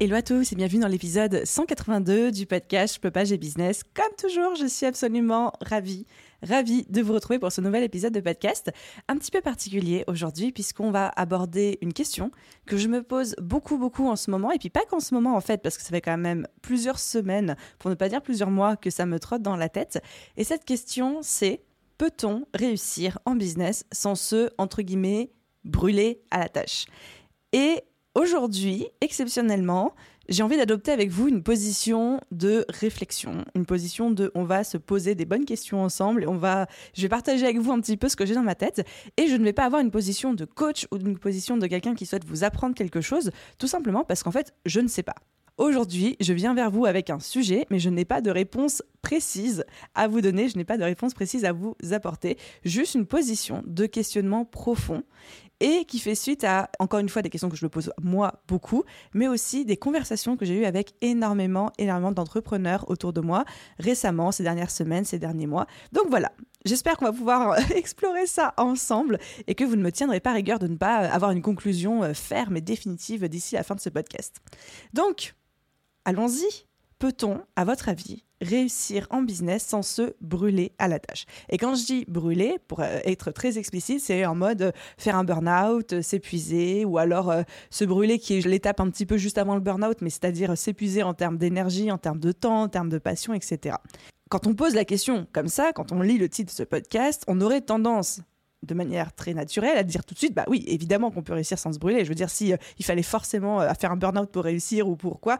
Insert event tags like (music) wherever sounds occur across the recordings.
Hello à tous et bienvenue dans l'épisode 182 du podcast Je j'ai business. Comme toujours, je suis absolument ravie, ravie de vous retrouver pour ce nouvel épisode de podcast. Un petit peu particulier aujourd'hui puisqu'on va aborder une question que je me pose beaucoup, beaucoup en ce moment. Et puis pas qu'en ce moment en fait, parce que ça fait quand même plusieurs semaines, pour ne pas dire plusieurs mois, que ça me trotte dans la tête. Et cette question, c'est peut-on réussir en business sans se, entre guillemets, brûler à la tâche? Et Aujourd'hui, exceptionnellement, j'ai envie d'adopter avec vous une position de réflexion, une position de on va se poser des bonnes questions ensemble et on va je vais partager avec vous un petit peu ce que j'ai dans ma tête et je ne vais pas avoir une position de coach ou une position de quelqu'un qui souhaite vous apprendre quelque chose tout simplement parce qu'en fait, je ne sais pas. Aujourd'hui, je viens vers vous avec un sujet, mais je n'ai pas de réponse précise à vous donner, je n'ai pas de réponse précise à vous apporter, juste une position de questionnement profond et qui fait suite à, encore une fois, des questions que je me pose moi beaucoup, mais aussi des conversations que j'ai eues avec énormément, énormément d'entrepreneurs autour de moi récemment, ces dernières semaines, ces derniers mois. Donc voilà, J'espère qu'on va pouvoir (laughs) explorer ça ensemble et que vous ne me tiendrez pas rigueur de ne pas avoir une conclusion euh, ferme et définitive d'ici la fin de ce podcast. Donc, allons-y. Peut-on, à votre avis, réussir en business sans se brûler à la tâche. Et quand je dis brûler, pour euh, être très explicite, c'est en mode euh, faire un burn-out, euh, s'épuiser, ou alors se brûler qui est l'étape un petit peu juste avant le burn-out, mais c'est-à-dire s'épuiser en termes d'énergie, en termes de temps, en termes de passion, etc. Quand on pose la question comme ça, quand on lit le titre de ce podcast, on aurait tendance de manière très naturelle à dire tout de suite bah oui évidemment qu'on peut réussir sans se brûler je veux dire si il fallait forcément faire un burn-out pour réussir ou pourquoi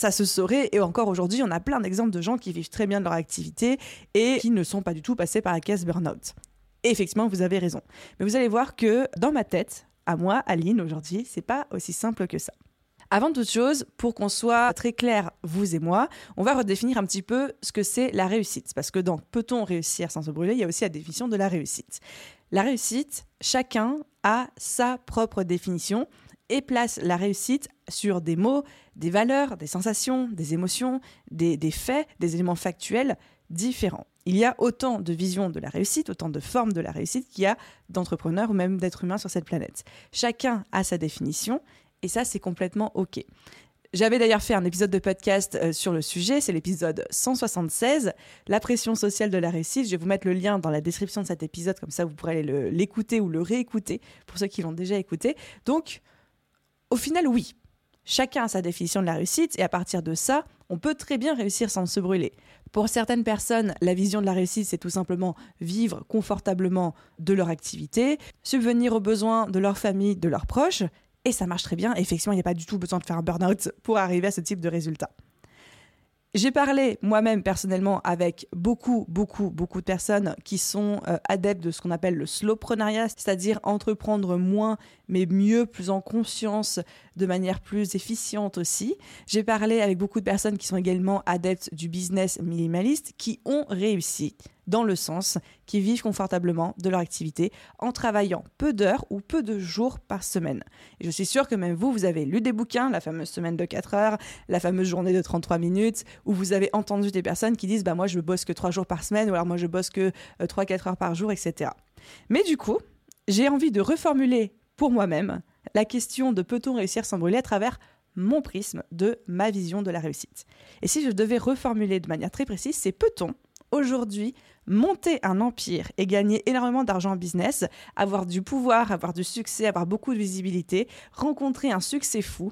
ça se saurait. Et encore aujourd'hui, on a plein d'exemples de gens qui vivent très bien de leur activité et qui ne sont pas du tout passés par la caisse burn-out. Effectivement, vous avez raison. Mais vous allez voir que dans ma tête, à moi, Aline, aujourd'hui, c'est pas aussi simple que ça. Avant toute chose, pour qu'on soit très clair, vous et moi, on va redéfinir un petit peu ce que c'est la réussite. Parce que dans peut-on réussir sans se brûler, il y a aussi la définition de la réussite. La réussite, chacun a sa propre définition et place la réussite sur des mots, des valeurs, des sensations, des émotions, des, faits, des éléments factuels différents. Il y a autant de visions de la réussite, autant de formes de la réussite qu'il y a d'entrepreneurs ou même d'êtres humains sur cette planète. Chacun a sa définition et ça, c'est complètement OK. J'avais d'ailleurs fait un épisode de podcast euh, sur le sujet, c'est l'épisode 176, la pression sociale de la réussite. Je vais vous mettre le lien dans la description de cet épisode, comme ça vous pourrez l'écouter ou le réécouter pour ceux qui l'ont déjà écouté. Donc, au final, oui. Chacun a sa définition de la réussite et à partir de ça, on peut très bien réussir sans se brûler. Pour certaines personnes, la vision de la réussite, c'est tout simplement vivre confortablement de leur activité, subvenir aux besoins de leur famille, de leurs proches, et ça marche très bien. Effectivement, il n'y a pas du tout besoin de faire un burn-out pour arriver à ce type de résultat. J'ai parlé moi-même personnellement avec beaucoup, beaucoup, beaucoup de personnes qui sont euh, adeptes de ce qu'on appelle le slowpreneuriat, c'est-à-dire entreprendre moins mais mieux, plus en conscience, de manière plus efficiente aussi. J'ai parlé avec beaucoup de personnes qui sont également adeptes du business minimaliste, qui ont réussi dans le sens qui vivent confortablement de leur activité en travaillant peu d'heures ou peu de jours par semaine. Et je suis sûre que même vous, vous avez lu des bouquins, la fameuse semaine de 4 heures, la fameuse journée de 33 minutes, où vous avez entendu des personnes qui disent bah moi je bosse que 3 jours par semaine ou alors moi je bosse que 3-4 euh, heures par jour, etc. Mais du coup, j'ai envie de reformuler pour moi-même la question de peut-on réussir sans brûler à travers mon prisme de ma vision de la réussite. Et si je devais reformuler de manière très précise, c'est peut-on aujourd'hui monter un empire et gagner énormément d'argent en business, avoir du pouvoir, avoir du succès, avoir beaucoup de visibilité, rencontrer un succès fou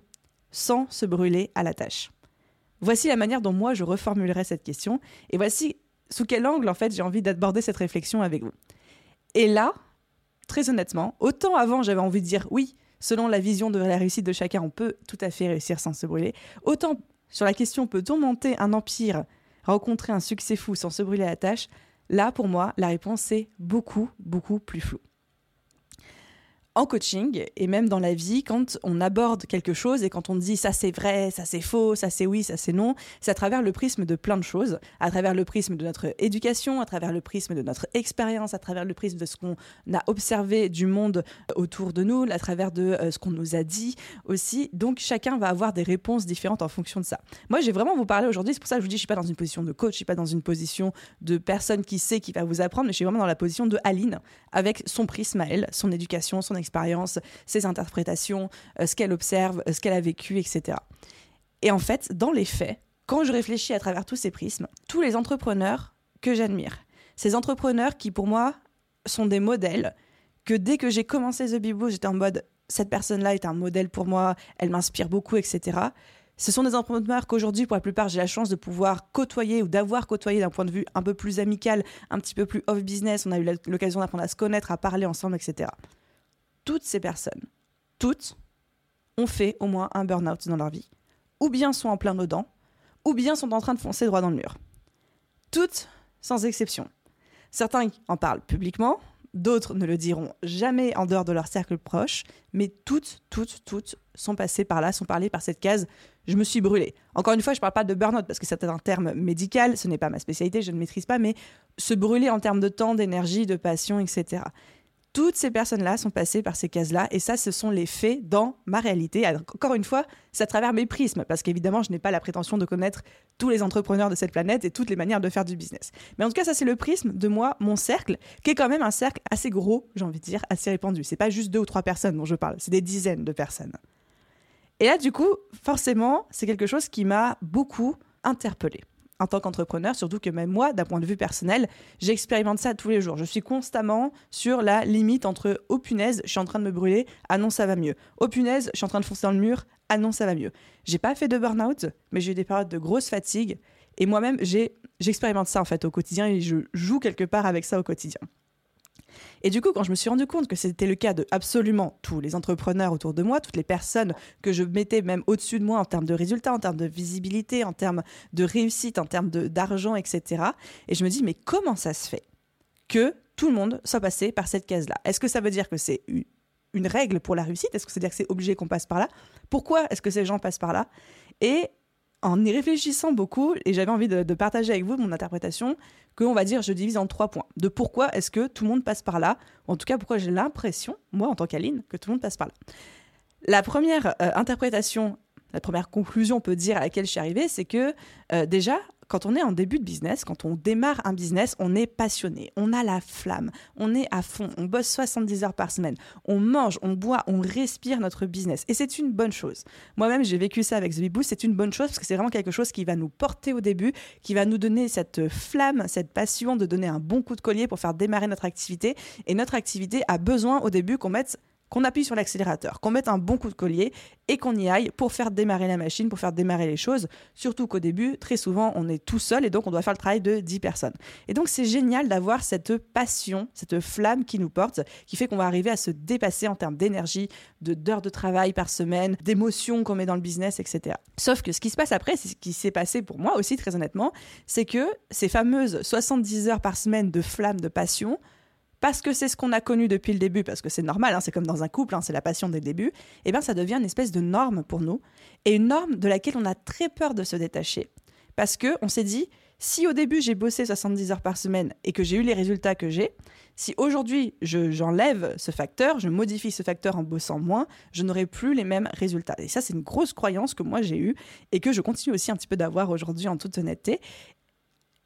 sans se brûler à la tâche? Voici la manière dont moi je reformulerai cette question et voici sous quel angle en fait j'ai envie d'aborder cette réflexion avec vous. Et là, très honnêtement, autant avant j'avais envie de dire oui, selon la vision de la réussite de chacun, on peut tout à fait réussir sans se brûler, autant sur la question peut-on monter un empire, rencontrer un succès fou sans se brûler à la tâche, là pour moi la réponse est beaucoup, beaucoup plus floue. En coaching et même dans la vie, quand on aborde quelque chose et quand on dit ça c'est vrai, ça c'est faux, ça c'est oui, ça c'est non, c'est à travers le prisme de plein de choses, à travers le prisme de notre éducation, à travers le prisme de notre expérience, à travers le prisme de ce qu'on a observé du monde autour de nous, à travers de euh, ce qu'on nous a dit aussi. Donc chacun va avoir des réponses différentes en fonction de ça. Moi, j'ai vraiment vous parler aujourd'hui, c'est pour ça que je vous dis, je suis pas dans une position de coach, je suis pas dans une position de personne qui sait qui va vous apprendre, mais je suis vraiment dans la position de Aline avec son prisme à elle, son éducation, son expérience ses interprétations, euh, ce qu'elle observe, euh, ce qu'elle a vécu, etc. Et en fait, dans les faits, quand je réfléchis à travers tous ces prismes, tous les entrepreneurs que j'admire, ces entrepreneurs qui pour moi sont des modèles, que dès que j'ai commencé The Bibo, j'étais en mode cette personne-là est un modèle pour moi, elle m'inspire beaucoup, etc. Ce sont des entrepreneurs qu'aujourd'hui, pour la plupart, j'ai la chance de pouvoir côtoyer ou d'avoir côtoyé d'un point de vue un peu plus amical, un petit peu plus off-business. On a eu l'occasion d'apprendre à se connaître, à parler ensemble, etc toutes ces personnes, toutes, ont fait au moins un burn-out dans leur vie, ou bien sont en plein dedans, ou bien sont en train de foncer droit dans le mur. Toutes, sans exception. Certains en parlent publiquement, d'autres ne le diront jamais en dehors de leur cercle proche, mais toutes, toutes, toutes sont passées par là, sont parlées par cette case je me suis brûlée. Encore une fois, je ne parle pas de burn-out parce que c'est un terme médical, ce n'est pas ma spécialité, je ne maîtrise pas, mais se brûler en termes de temps, d'énergie, de passion, etc. Toutes ces personnes-là sont passées par ces cases-là, et ça, ce sont les faits dans ma réalité. encore une fois, c'est à travers mes prismes, parce qu'évidemment, je n'ai pas la prétention de connaître tous les entrepreneurs de cette planète et toutes les manières de faire du business. Mais en tout cas, ça, c'est le prisme de moi, mon cercle, qui est quand même un cercle assez gros, j'ai envie de dire, assez répandu. C'est pas juste deux ou trois personnes dont je parle, c'est des dizaines de personnes. Et là, du coup, forcément, c'est quelque chose qui m'a beaucoup interpellée en tant qu'entrepreneur, surtout que même moi, d'un point de vue personnel, j'expérimente ça tous les jours. Je suis constamment sur la limite entre oh punaise, je suis en train de me brûler, ah non, ça va mieux. Oh punaise, je suis en train de foncer dans le mur, ah non, ça va mieux. J'ai pas fait de burn-out, mais j'ai eu des périodes de grosse fatigue et moi-même, j'expérimente ça en fait au quotidien et je joue quelque part avec ça au quotidien. Et du coup, quand je me suis rendu compte que c'était le cas de absolument tous les entrepreneurs autour de moi, toutes les personnes que je mettais même au-dessus de moi en termes de résultats, en termes de visibilité, en termes de réussite, en termes d'argent, etc. Et je me dis, mais comment ça se fait que tout le monde soit passé par cette case-là? Est-ce que ça veut dire que c'est une règle pour la réussite? Est-ce que ça veut dire que c'est obligé qu'on passe par là? Pourquoi est-ce que ces gens passent par là? En y réfléchissant beaucoup, et j'avais envie de, partager avec vous mon interprétation, qu'on va dire, je divise en trois points. De pourquoi est-ce que tout le monde passe par là, en tout cas pourquoi j'ai l'impression, moi en tant qu'Aline, que tout le monde passe par là. La première euh, interprétation, la première conclusion, on peut dire, à laquelle je suis arrivée, c'est que euh, déjà, quand on est en début de business, quand on démarre un business, on est passionné, on a la flamme, on est à fond, on bosse 70 heures par semaine, on mange, on boit, on respire notre business. Et c'est une bonne chose. Moi-même, j'ai vécu ça avec The c'est une bonne chose parce que c'est vraiment quelque chose qui va nous porter au début, qui va nous donner cette flamme, cette passion de donner un bon coup de collier pour faire démarrer notre activité. Et notre activité a besoin au début qu'on mette qu'on appuie sur l'accélérateur, qu'on mette un bon coup de collier et qu'on y aille pour faire démarrer la machine, pour faire démarrer les choses. Surtout qu'au début, très souvent, on est tout seul et donc on doit faire le travail de 10 personnes. Et donc c'est génial d'avoir cette passion, cette flamme qui nous porte, qui fait qu'on va arriver à se dépasser en termes d'énergie, de d'heures de travail par semaine, d'émotions qu'on met dans le business, etc. Sauf que ce qui se passe après, c'est ce qui s'est passé pour moi aussi très honnêtement, c'est que ces fameuses 70 heures par semaine de flamme, de passion, parce que c'est ce qu'on a connu depuis le début, parce que c'est normal, hein, c'est comme dans un couple, hein, c'est la passion dès le début, eh bien ça devient une espèce de norme pour nous, et une norme de laquelle on a très peur de se détacher. Parce que on s'est dit, si au début j'ai bossé 70 heures par semaine et que j'ai eu les résultats que j'ai, si aujourd'hui j'enlève ce facteur, je modifie ce facteur en bossant moins, je n'aurai plus les mêmes résultats. Et ça, c'est une grosse croyance que moi j'ai eue et que je continue aussi un petit peu d'avoir aujourd'hui en toute honnêteté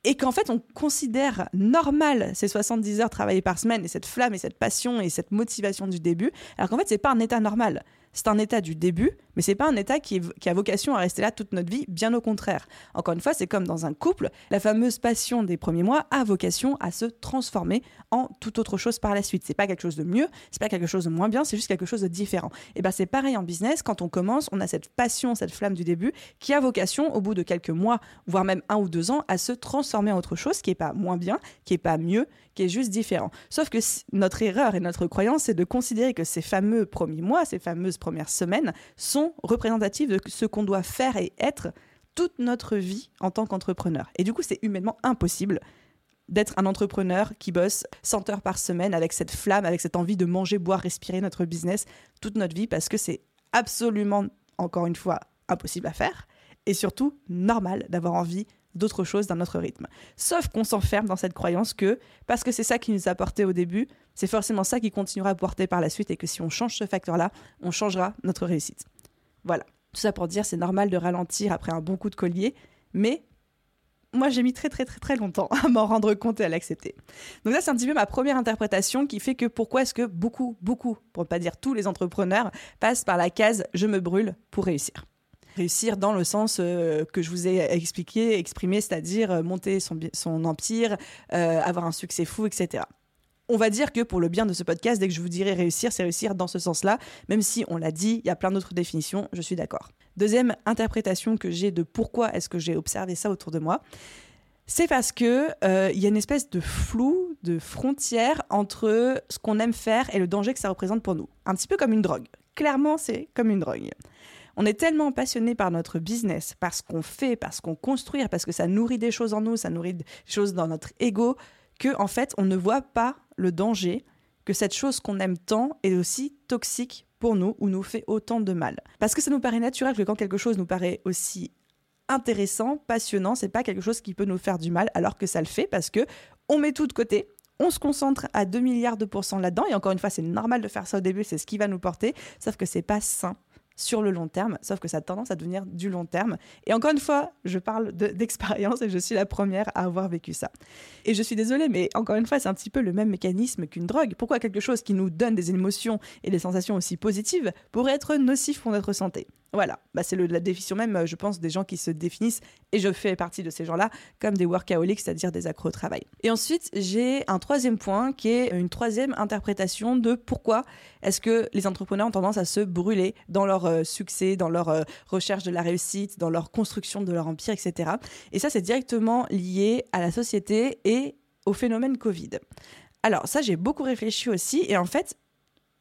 et qu'en fait on considère normal ces 70 heures travaillées par semaine et cette flamme et cette passion et cette motivation du début, alors qu'en fait c'est pas un état normal. C'est un état du début, mais c'est pas un état qui, a vocation à rester là toute notre vie, bien au contraire. Encore une fois, c'est comme dans un couple, la fameuse passion des premiers mois a vocation à se transformer en toute autre chose par la suite. C'est pas quelque chose de mieux, c'est pas quelque chose de moins bien, c'est juste quelque chose de différent. Et ben c'est pareil en business, quand on commence, on a cette passion, cette flamme du début qui a vocation au bout de quelques mois, voire même un ou deux ans, à se transformer en autre chose qui est pas moins bien, qui est pas mieux, qui est juste différent. Sauf que notre erreur et notre croyance, c'est de considérer que ces fameux premiers mois, ces fameuses premières semaines sont représentatives de ce qu'on doit faire et être toute notre vie en tant qu'entrepreneur. Et du coup, c'est humainement impossible d'être un entrepreneur qui bosse 100 heures par semaine avec cette flamme, avec cette envie de manger, boire, respirer notre business toute notre vie parce que c'est absolument, encore une fois, impossible à faire et surtout normal d'avoir envie d'autre chose d'un autre rythme. Sauf qu'on s'enferme dans cette croyance que parce que c'est ça qui nous a porté au début, c'est forcément ça qui continuera à porter par la suite et que si on change ce facteur-là, on changera notre réussite. Voilà. Tout ça pour dire c'est normal de ralentir après un bon coup de collier, mais moi j'ai mis très très très très longtemps (laughs) à m'en rendre compte et à l'accepter. Donc là c'est un petit peu ma première interprétation qui fait que pourquoi est-ce que beaucoup, beaucoup, pour ne pas dire tous les entrepreneurs, passent par la case je me brûle pour réussir. Réussir dans le sens euh, que je vous ai expliqué, exprimé, c'est-à-dire monter son, son empire, euh, avoir un succès fou, etc. On va dire que pour le bien de ce podcast, dès que je vous dirai réussir, c'est réussir dans ce sens-là, même si on l'a dit, il y a plein d'autres définitions, je suis d'accord. Deuxième interprétation que j'ai de pourquoi est-ce que j'ai observé ça autour de moi, c'est parce que il y a une espèce de flou, de frontière entre ce qu'on aime faire et le danger que ça représente pour nous. Un petit peu comme une drogue. Clairement, c'est comme une drogue. On est tellement passionné par notre business, par ce qu'on fait, par ce qu'on construit, parce que ça nourrit des choses en nous, ça nourrit des choses dans notre ego, que en fait, on ne voit pas le danger que cette chose qu'on aime tant est aussi toxique pour nous ou nous fait autant de mal. Parce que ça nous paraît naturel que quand quelque chose nous paraît aussi intéressant, passionnant, c'est pas quelque chose qui peut nous faire du mal alors que ça le fait parce que on met tout de côté, on se concentre à 2 milliards de pourcents là-dedans et encore une fois, c'est normal de faire ça au début, c'est ce qui va nous porter, sauf que c'est pas sain sur le long terme, sauf que ça a tendance à devenir du long terme. Et encore une fois, je parle (laughs) d'expérience et je suis la première à avoir vécu ça. Et je suis désolée, mais encore une fois, c'est un petit peu le même mécanisme qu'une drogue. Pourquoi quelque chose qui nous donne des émotions et des sensations aussi positives pourrait être nocif pour notre santé? Voilà, bah c'est la définition même, euh, je pense, des gens qui se définissent, et je fais partie de ces gens-là, comme des workaholics, c'est-à-dire des accros au travail. Et ensuite, j'ai un troisième point qui est une troisième interprétation de pourquoi est-ce que les entrepreneurs ont tendance à se brûler dans leur euh, succès, dans leur euh, recherche de la réussite, dans leur construction de leur empire, etc. Et ça, c'est directement lié à la société et au phénomène Covid. Alors ça, j'ai beaucoup réfléchi aussi, et en fait,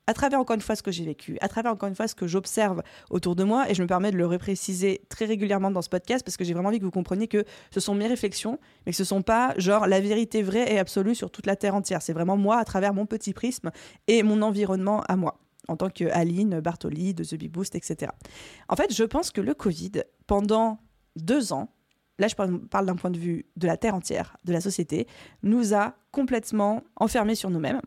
à travers encore une fois ce que j'ai vécu, à travers encore une fois ce que j'observe autour de moi, et je me permets de le repréciser très régulièrement dans ce podcast parce que j'ai vraiment envie que vous compreniez que ce sont mes réflexions, mais que ce ne sont pas genre la vérité vraie et absolue sur toute la terre entière. C'est vraiment moi à travers mon petit prisme et mon environnement à moi en tant que Aline, Bartoli, de The Big Boost, etc. En fait, je pense que le Covid, pendant deux ans, là je parle d'un point de vue de la Terre entière, de la société, nous a complètement enfermés sur nous-mêmes.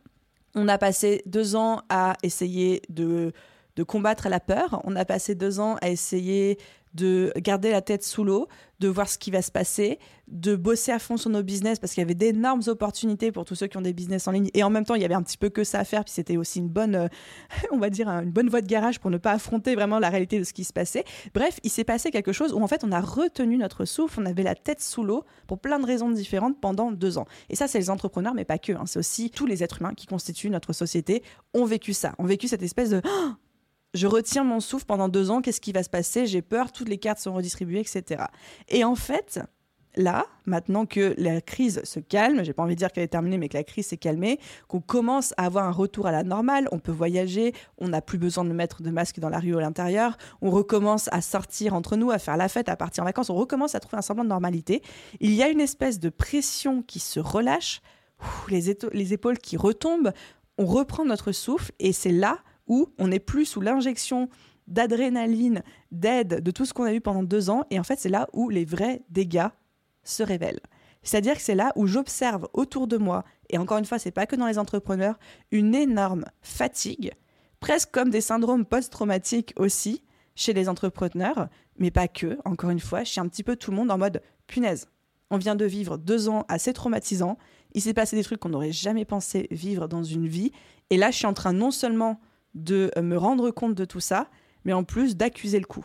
On a passé deux ans à essayer de, de combattre la peur. On a passé deux ans à essayer de garder la tête sous l'eau, de voir ce qui va se passer, de bosser à fond sur nos business parce qu'il y avait d'énormes opportunités pour tous ceux qui ont des business en ligne. Et en même temps, il y avait un petit peu que ça à faire. Puis c'était aussi une bonne, euh, (laughs) on va dire, une bonne voie de garage pour ne pas affronter vraiment la réalité de ce qui se passait. Bref, il s'est passé quelque chose où en fait, on a retenu notre souffle, on avait la tête sous l'eau pour plein de raisons différentes pendant deux ans. Et ça, c'est les entrepreneurs, mais pas que. Hein. C'est aussi tous les êtres humains qui constituent notre société ont vécu ça, ont vécu cette espèce de je retiens mon souffle pendant deux ans, qu'est-ce qui va se passer? J'ai peur, toutes les cartes sont redistribuées, etc. Et en fait, là, maintenant que la crise se calme, j'ai pas envie de dire qu'elle est terminée, mais que la crise s'est calmée, qu'on commence à avoir un retour à la normale, on peut voyager, on n'a plus besoin de mettre de masque dans la rue ou à l'intérieur, on recommence à sortir entre nous, à faire la fête, à partir en vacances, on recommence à trouver un semblant de normalité. Il y a une espèce de pression qui se relâche, les, les épaules qui retombent, on reprend notre souffle et c'est là où on n'est plus sous l'injection d'adrénaline, d'aide, de tout ce qu'on a eu pendant deux ans. Et en fait, c'est là où les vrais dégâts se révèlent. C'est-à-dire que c'est là où j'observe autour de moi, et encore une fois, c'est pas que dans les entrepreneurs, une énorme fatigue, presque comme des syndromes post-traumatiques aussi chez les entrepreneurs, mais pas que, encore une fois, chez un petit peu tout le monde en mode punaise. On vient de vivre deux ans assez traumatisants, il s'est passé des trucs qu'on n'aurait jamais pensé vivre dans une vie, et là, je suis en train non seulement de euh, me rendre compte de tout ça, mais en plus d'accuser le coup.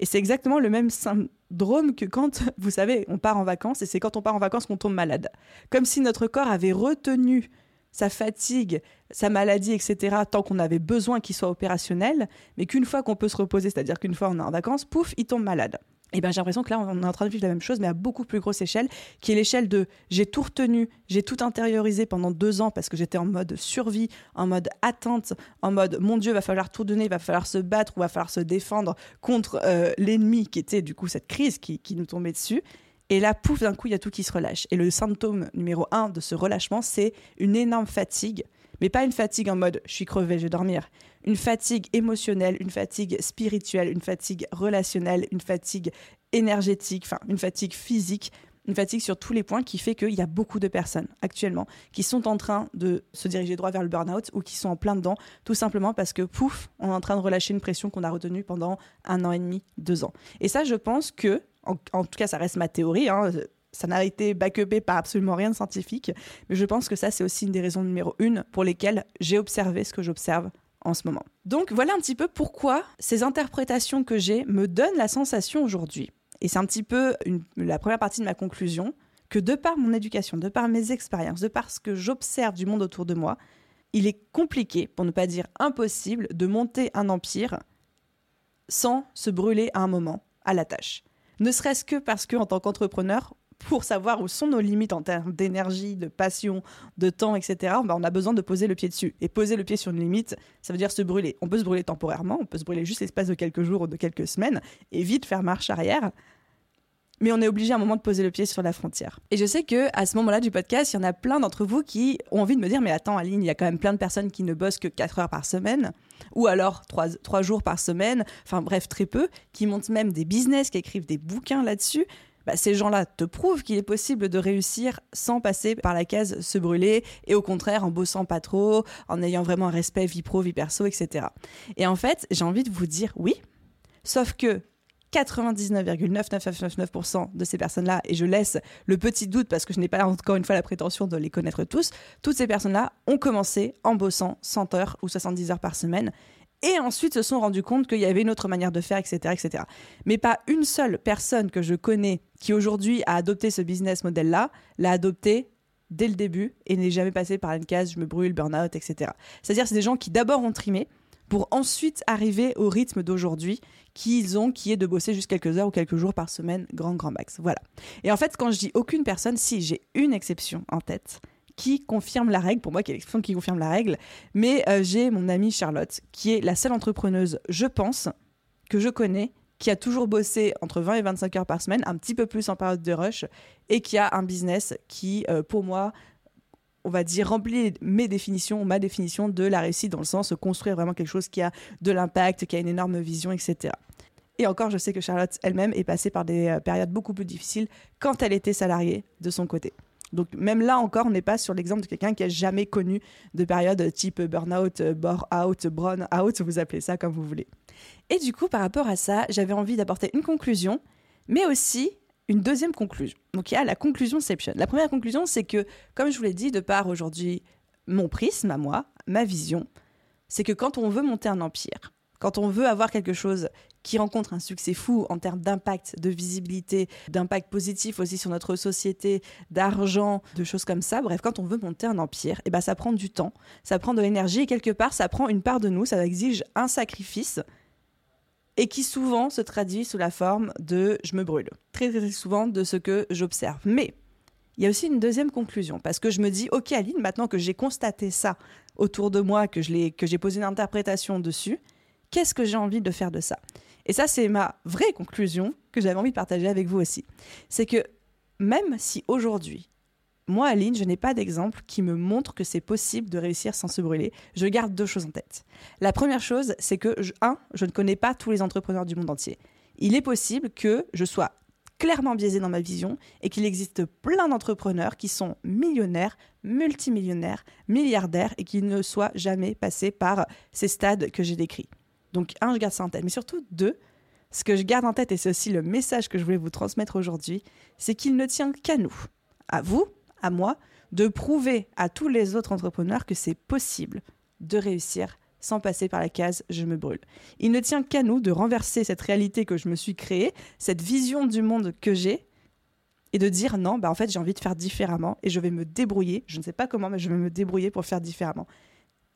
Et c'est exactement le même syndrome que quand, (laughs) vous savez, on part en vacances, et c'est quand on part en vacances qu'on tombe malade. Comme si notre corps avait retenu sa fatigue, sa maladie, etc., tant qu'on avait besoin qu'il soit opérationnel, mais qu'une fois qu'on peut se reposer, c'est-à-dire qu'une fois on est en vacances, pouf, il tombe malade. Et ben j'ai l'impression que là, on est en train de vivre la même chose, mais à beaucoup plus grosse échelle, qui est l'échelle de j'ai tout retenu, j'ai tout intériorisé pendant deux ans parce que j'étais en mode survie, en mode attente, en mode mon Dieu, va falloir tout donner, va falloir se battre ou va falloir se défendre contre euh, l'ennemi qui était du coup cette crise qui, qui nous tombait dessus. Et là, pouf, d'un coup, il y a tout qui se relâche. Et le symptôme numéro un de ce relâchement, c'est une énorme fatigue. Mais pas une fatigue en mode je suis crevé, je vais dormir. Une fatigue émotionnelle, une fatigue spirituelle, une fatigue relationnelle, une fatigue énergétique, enfin une fatigue physique, une fatigue sur tous les points qui fait qu'il y a beaucoup de personnes actuellement qui sont en train de se diriger droit vers le burn-out ou qui sont en plein dedans, tout simplement parce que pouf, on est en train de relâcher une pression qu'on a retenue pendant un an et demi, deux ans. Et ça, je pense que, en, tout cas, ça reste ma théorie, hein, ça n'a été backupé par absolument rien de scientifique, mais je pense que ça, c'est aussi une des raisons numéro une pour lesquelles j'ai observé ce que j'observe en ce moment. Donc voilà un petit peu pourquoi ces interprétations que j'ai me donnent la sensation aujourd'hui et c'est un petit peu la première partie de ma conclusion, que de par mon éducation, de par mes expériences, de par ce que j'observe du monde autour de moi, il est compliqué, pour ne pas dire impossible, de monter un empire sans se brûler à un moment à la tâche. Ne serait-ce que parce que, en tant qu'entrepreneur, pour savoir où sont nos limites en termes d'énergie, de passion, de temps, etc., ben, on a besoin de poser le pied dessus. Et poser le pied sur une limite, ça veut dire se brûler. On peut se brûler temporairement, on peut se brûler juste l'espace de quelques jours ou de quelques semaines, et vite faire marche arrière. Mais on est obligé à un moment de poser le pied sur la frontière. Et je sais que à ce moment-là du podcast, il y en a plein d'entre vous qui ont envie de me dire Mais attends, Aline, il y a quand même plein de personnes qui ne bossent que 4 heures par semaine, ou alors 3, 3 jours par semaine, enfin bref, très peu, qui montent même des business, qui écrivent des bouquins là-dessus. Bah, ces gens-là te prouvent qu'il est possible de réussir sans passer par la case se brûler et au contraire en bossant pas trop, en ayant vraiment un respect vie pro, vie perso, etc. Et en fait, j'ai envie de vous dire oui, sauf que 99,9999% de ces personnes-là, et je laisse le petit doute parce que je n'ai pas encore une fois la prétention de les connaître tous, toutes ces personnes-là ont commencé en bossant 100 heures ou 70 heures par semaine et ensuite se sont rendus compte qu'il y avait une autre manière de faire, etc., etc. Mais pas une seule personne que je connais qui aujourd'hui a adopté ce business model-là l'a adopté dès le début et n'est jamais passé par une case je me brûle, burn-out, etc. C'est-à-dire c'est des gens qui d'abord ont trimé pour ensuite arriver au rythme d'aujourd'hui qu'ils ont, qui est de bosser juste quelques heures ou quelques jours par semaine, grand, grand max. Voilà. Et en fait, quand je dis aucune personne, si j'ai une exception en tête, qui confirme la règle. Pour moi, qui est qui confirme la règle. Mais euh, j'ai mon amie Charlotte, qui est la seule entrepreneuse, je pense, que je connais, qui a toujours bossé entre 20 et 25 heures par semaine, un petit peu plus en période de rush, et qui a un business qui, euh, pour moi, on va dire, remplit mes définitions, ma définition de la réussite, dans le sens de construire vraiment quelque chose qui a de l'impact, qui a une énorme vision, etc. Et encore, je sais que Charlotte elle-même est passée par des euh, périodes beaucoup plus difficiles quand elle était salariée de son côté. Donc même là encore, on n'est pas sur l'exemple de quelqu'un qui a jamais connu de période type burn-out, bore-out, brown-out, vous appelez ça comme vous voulez. Et du coup, par rapport à ça, j'avais envie d'apporter une conclusion, mais aussi une deuxième conclusion. Donc il y a la conclusionception. La première conclusion, c'est que, comme je vous l'ai dit, de par aujourd'hui mon prisme à moi, ma vision, c'est que quand on veut monter un empire, quand on veut avoir quelque chose qui rencontre un succès fou en termes d'impact, de visibilité, d'impact positif aussi sur notre société, d'argent, de choses comme ça. Bref, quand on veut monter un empire, eh ben ça prend du temps, ça prend de l'énergie et quelque part ça prend une part de nous, ça exige un sacrifice et qui souvent se traduit sous la forme de je me brûle. Très très souvent de ce que j'observe. Mais il y a aussi une deuxième conclusion parce que je me dis OK Aline, maintenant que j'ai constaté ça autour de moi, que j'ai posé une interprétation dessus, qu'est-ce que j'ai envie de faire de ça? Et ça, c'est ma vraie conclusion que j'avais envie de partager avec vous aussi. C'est que même si aujourd'hui, moi, Aline, je n'ai pas d'exemple qui me montre que c'est possible de réussir sans se brûler. Je garde deux choses en tête. La première chose, c'est que, un, je ne connais pas tous les entrepreneurs du monde entier. Il est possible que je sois clairement biaisé dans ma vision et qu'il existe plein d'entrepreneurs qui sont millionnaires, multimillionnaires, milliardaires et qui ne soient jamais passés par ces stades que j'ai décrits. Donc, un, je garde ça en tête. Mais surtout, deux, ce que je garde en tête, et c'est aussi le message que je voulais vous transmettre aujourd'hui, c'est qu'il ne tient qu'à nous, à vous, à moi, de prouver à tous les autres entrepreneurs que c'est possible de réussir sans passer par la case je me brûle. Il ne tient qu'à nous de renverser cette réalité que je me suis créée, cette vision du monde que j'ai, et de dire non, bah en fait j'ai envie de faire différemment et je vais me débrouiller, je ne sais pas comment, mais je vais me débrouiller pour faire différemment.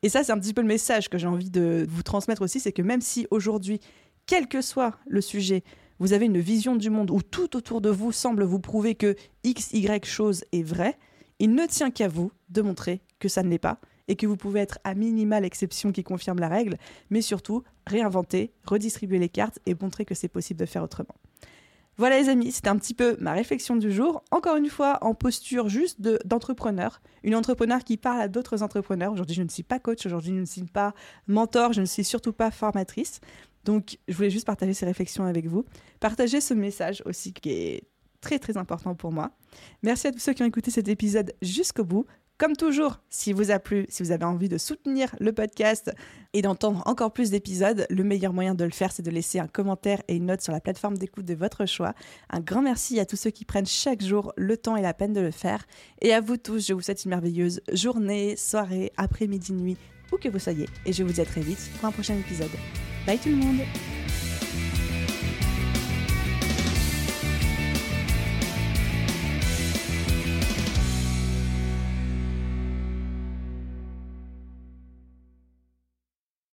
Et ça, c'est un petit peu le message que j'ai envie de vous transmettre aussi, c'est que même si aujourd'hui, quel que soit le sujet, vous avez une vision du monde où tout autour de vous semble vous prouver que X, Y chose est vrai, il ne tient qu'à vous de montrer que ça ne l'est pas et que vous pouvez être à minima l'exception qui confirme la règle, mais surtout réinventer, redistribuer les cartes et montrer que c'est possible de faire autrement. Voilà les amis, c'était un petit peu ma réflexion du jour. Encore une fois, en posture juste d'entrepreneur. une entrepreneur qui parle à d'autres entrepreneurs. Aujourd'hui, je ne suis pas coach, aujourd'hui, je ne suis pas mentor, je ne suis surtout pas formatrice. Donc, je voulais juste partager ces réflexions avec vous. Partager ce message aussi qui est très très important pour moi. Merci à tous ceux qui ont écouté cet épisode jusqu'au bout. Comme toujours, si vous a plu, si vous avez envie de soutenir le podcast et d'entendre encore plus d'épisodes, le meilleur moyen de le faire, c'est de laisser un commentaire et une note sur la plateforme d'écoute de votre choix. Un grand merci à tous ceux qui prennent chaque jour le temps et la peine de le faire. Et à vous tous, je vous souhaite une merveilleuse journée, soirée, après-midi, nuit, où que vous soyez. Et je vous dis à très vite pour un prochain épisode. Bye tout le monde